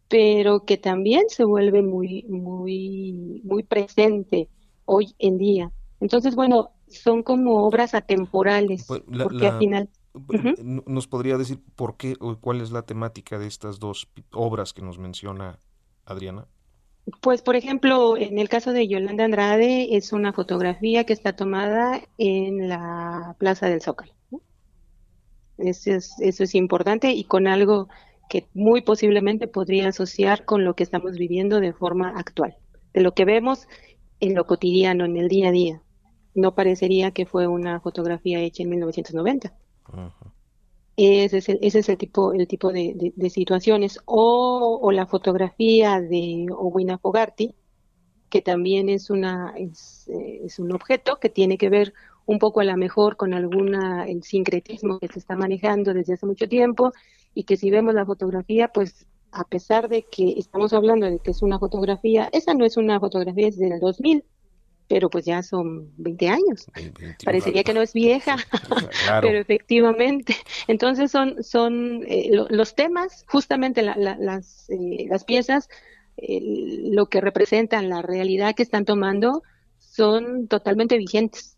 pero que también se vuelve muy, muy, muy presente hoy en día. Entonces, bueno, son como obras atemporales, pues, porque al final... ¿Nos podría decir por qué o cuál es la temática de estas dos obras que nos menciona Adriana? Pues, por ejemplo, en el caso de Yolanda Andrade, es una fotografía que está tomada en la Plaza del Zócalo. Eso, es, eso es importante y con algo que muy posiblemente podría asociar con lo que estamos viviendo de forma actual, de lo que vemos en lo cotidiano, en el día a día. No parecería que fue una fotografía hecha en 1990. Ese es el, ese es el tipo, el tipo de, situaciones. O, la fotografía de Owina Fogarty, que también es, una, es, eh, es, un objeto que tiene que ver un poco a lo mejor con el sincretismo que se está manejando desde hace mucho tiempo y que si vemos la fotografía, pues a pesar de que estamos hablando de que es una fotografía, esa no es una fotografía desde el 2000, pero pues ya son 20 años. Parecería que no es vieja, pero efectivamente. Entonces son, son eh, los temas, justamente las, eh, las piezas, lo que representan, la realidad que están tomando, son totalmente vigentes.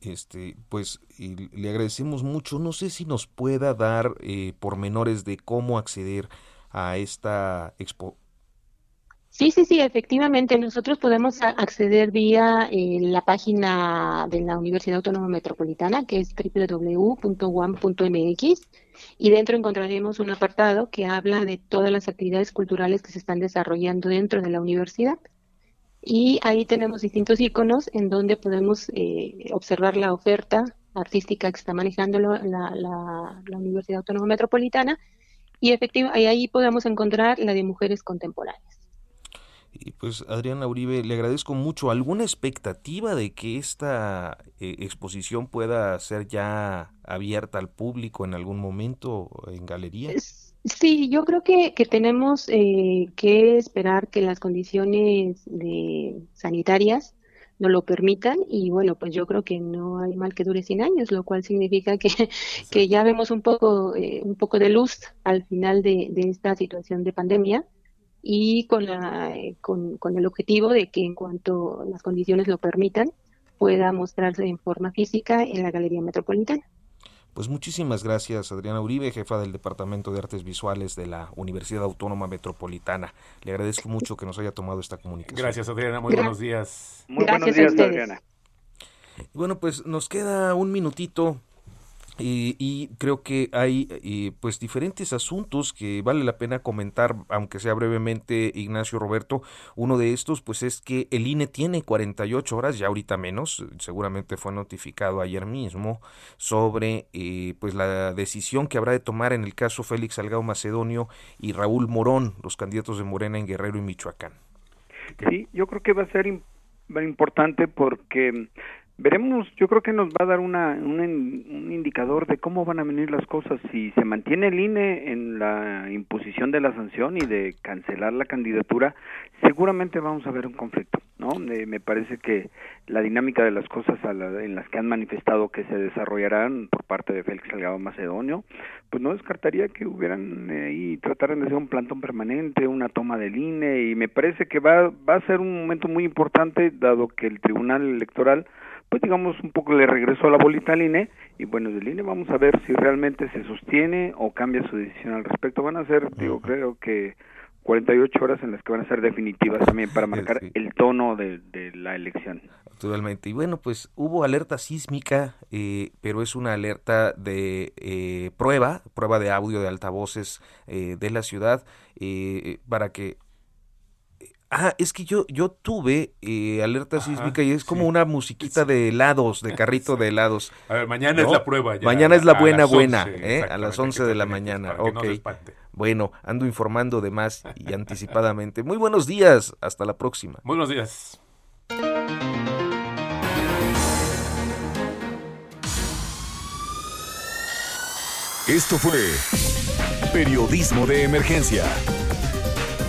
Este, pues le agradecemos mucho. No sé si nos pueda dar eh, pormenores de cómo acceder a esta expo Sí, sí, sí, efectivamente. Nosotros podemos acceder vía eh, la página de la Universidad Autónoma Metropolitana, que es www.uam.mx, y dentro encontraremos un apartado que habla de todas las actividades culturales que se están desarrollando dentro de la universidad. Y ahí tenemos distintos iconos en donde podemos eh, observar la oferta artística que está manejando la, la Universidad Autónoma Metropolitana, y efectivamente ahí podemos encontrar la de mujeres contemporáneas. Y pues Adriana Uribe, le agradezco mucho. ¿Alguna expectativa de que esta eh, exposición pueda ser ya abierta al público en algún momento en galería? Sí, yo creo que, que tenemos eh, que esperar que las condiciones de sanitarias nos lo permitan y bueno, pues yo creo que no hay mal que dure 100 años, lo cual significa que, que ya vemos un poco, eh, un poco de luz al final de, de esta situación de pandemia y con, la, eh, con, con, el objetivo de que en cuanto las condiciones lo permitan, pueda mostrarse en forma física en la Galería Metropolitana. Pues muchísimas gracias, Adriana Uribe, jefa del Departamento de Artes Visuales de la Universidad Autónoma Metropolitana. Le agradezco mucho que nos haya tomado esta comunicación. Gracias, Adriana. Muy buenos días. Muy buenos días, Adriana. Bueno, pues nos queda un minutito y creo que hay pues diferentes asuntos que vale la pena comentar, aunque sea brevemente, Ignacio Roberto. Uno de estos, pues es que el INE tiene 48 horas, ya ahorita menos, seguramente fue notificado ayer mismo, sobre eh, pues la decisión que habrá de tomar en el caso Félix Salgado Macedonio y Raúl Morón, los candidatos de Morena en Guerrero y Michoacán. Sí, yo creo que va a ser importante porque veremos, yo creo que nos va a dar una, un indicador de cómo van a venir las cosas. Si se mantiene el INE en la imposición de la sanción y de cancelar la candidatura, seguramente vamos a ver un conflicto, ¿no? Eh, me parece que la dinámica de las cosas en las que han manifestado que se desarrollarán por parte de Félix Salgado Macedonio, pues no descartaría que hubieran eh, y trataran de hacer un plantón permanente, una toma del INE, y me parece que va, va a ser un momento muy importante, dado que el Tribunal Electoral pues digamos un poco le regresó a la bolita al INE y bueno, del INE vamos a ver si realmente se sostiene o cambia su decisión al respecto. Van a ser, digo, creo que 48 horas en las que van a ser definitivas también para marcar el tono de, la elección. Naturalmente. Y bueno, pues hubo alerta sísmica, eh, pero es una alerta de eh, prueba, prueba de audio de altavoces eh, de la ciudad, para que Ah, es que yo, yo tuve eh, alerta sísmica y es como una musiquita de helados, de carrito de helados. A ver, mañana es la prueba. Ya, mañana es la buena, buena, ¿eh? a las 11 de la mañana. Ok. bueno, ando informando de más y anticipadamente. Muy buenos días, hasta la próxima. Buenos días. Esto fue Periodismo de Emergencia